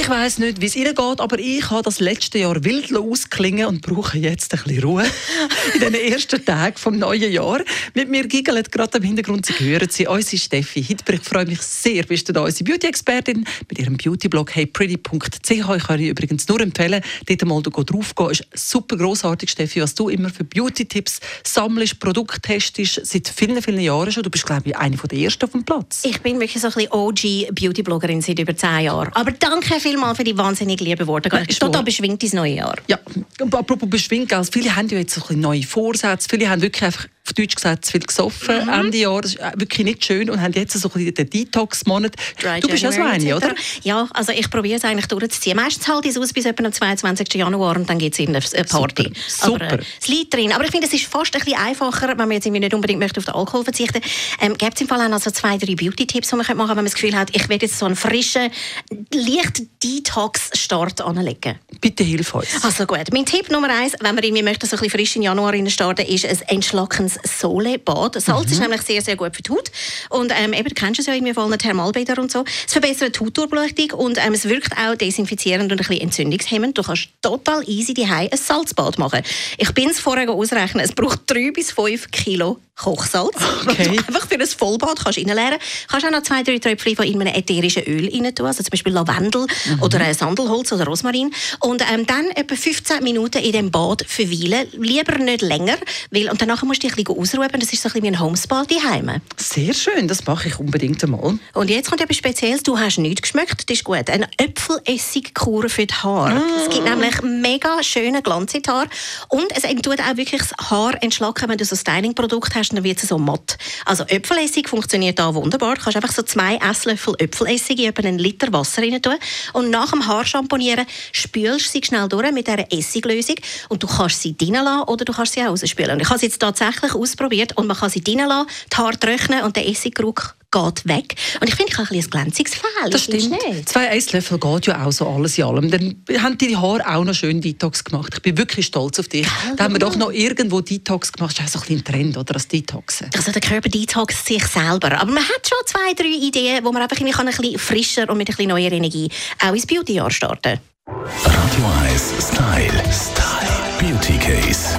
Ich weiss nicht, wie es Ihnen geht, aber ich habe das letzte Jahr wild ausklingen und brauche jetzt ein bisschen Ruhe in den ersten Tagen des neuen Jahres. Mit mir giggelt gerade im Hintergrund, Sie hören sie, unsere Steffi Hittberg. Ich freue mich sehr, bist du da, unsere Beauty-Expertin mit ihrem Beauty-Blog heypretty.ch. Ich kann Ihnen übrigens nur empfehlen, dort mal drauf gehen. ist super grossartig, Steffi, was du immer für Beauty-Tipps sammelst, Produkte testest, seit vielen, vielen Jahren schon. Du bist, glaube ich, eine der ersten auf dem Platz. Ich bin wirklich so ein bisschen OG-Beauty-Bloggerin seit über zehn Jahren. Aber danke vielmals für die wahnsinnig lieben Worte. Total beschwingt ins neue Jahr. Ja, apropos beschwingt, also viele haben ja jetzt so ein neue Vorsätze. Viele haben wirklich einfach auf Deutsch gesagt, zu viel gesoffen mhm. Ende Jahr. Das ist äh, wirklich nicht schön und haben jetzt so ein den Detox-Monat. Du bist ja so eine, oder? Ja, also ich probiere es eigentlich durchzuziehen. Meistens halte ich es aus bis etwa am 22. Januar und dann geht es in eine Party. Super. Aber, äh, es liegt drin. Aber ich finde, es ist fast ein bisschen einfacher, wenn man jetzt nicht unbedingt möchte auf den Alkohol verzichten ähm, Gibt es im Fall auch noch so zwei, drei Beauty-Tipps, die man machen könnte, wenn man das Gefühl hat, ich werde jetzt so einen frischen, leicht Detox-Start anlegen? Bitte hilf uns. Also gut. Mein Tipp Nummer eins, wenn man irgendwie möchte, so ein bisschen frisch in Januar starten, ist ein entschlackendes Solebad. Salz mhm. ist nämlich sehr, sehr gut für die Haut. Und ähm, eben, du kennst es ja irgendwie von Thermalbäder und so. Es verbessert die Hautdurchblutung und ähm, es wirkt auch desinfizierend und ein bisschen entzündungshemmend. Du kannst total easy daheim ein Salzbad machen. Ich bin es vorher ausrechnen, es braucht drei bis fünf Kilo Kochsalz. Okay. einfach für ein Vollbad kannst reinleeren. Kannst auch noch zwei, drei Tröpfchen von einem ätherischen Öl rein tun, also zum Beispiel Lavendel mhm. oder äh, Sandelholz oder Rosmarin. Und ähm, dann etwa 15 Minuten in dem Bad verweilen. Lieber nicht länger, weil, und danach musst du dich ein bisschen ausruhen. Das ist so ein bisschen wie ein Homespa daheim. Sehr schön, das mache ich unbedingt einmal. Und jetzt kommt etwas Spezielles. Du hast nichts geschmeckt, das ist gut. Eine Äpfelessigkur für die Haare. Ah. Es gibt nämlich mega schöne Glanz in die Haare. Und es tut auch wirklich das Haar entschlacken, wenn du so ein Styling-Produkt hast dann wird es so matt. Also Äpfelessig funktioniert da wunderbar. Du kannst einfach so zwei Esslöffel Äpfelessig in etwa einen Liter Wasser rein tun und nach dem Haarschamponieren spülst du sie schnell durch mit dieser Essiglösung und du kannst sie drinnen lassen oder du kannst sie auch rausspülen. Und ich habe sie jetzt tatsächlich ausprobiert und man kann sie drinnen lassen, die Haare trocknen und der Essiggeruch geht weg. Und ich finde, ich habe ein, ein glänziges Fell. Das stimmt. Zwei Esslöffel geht ja auch so alles in allem. Dann haben die Haare auch noch schön Detox gemacht. Ich bin wirklich stolz auf dich. Ja, da haben wir doch noch irgendwo Detox gemacht. Das ist auch so ein Trend, oder? Das Detoxen. Also der Körper detoxt sich selber. Aber man hat schon zwei, drei Ideen, wo man einfach ein bisschen frischer und mit ein bisschen neuer Energie auch ins Beauty-Jahr starten Radio 1 Style. Style. Beauty Case.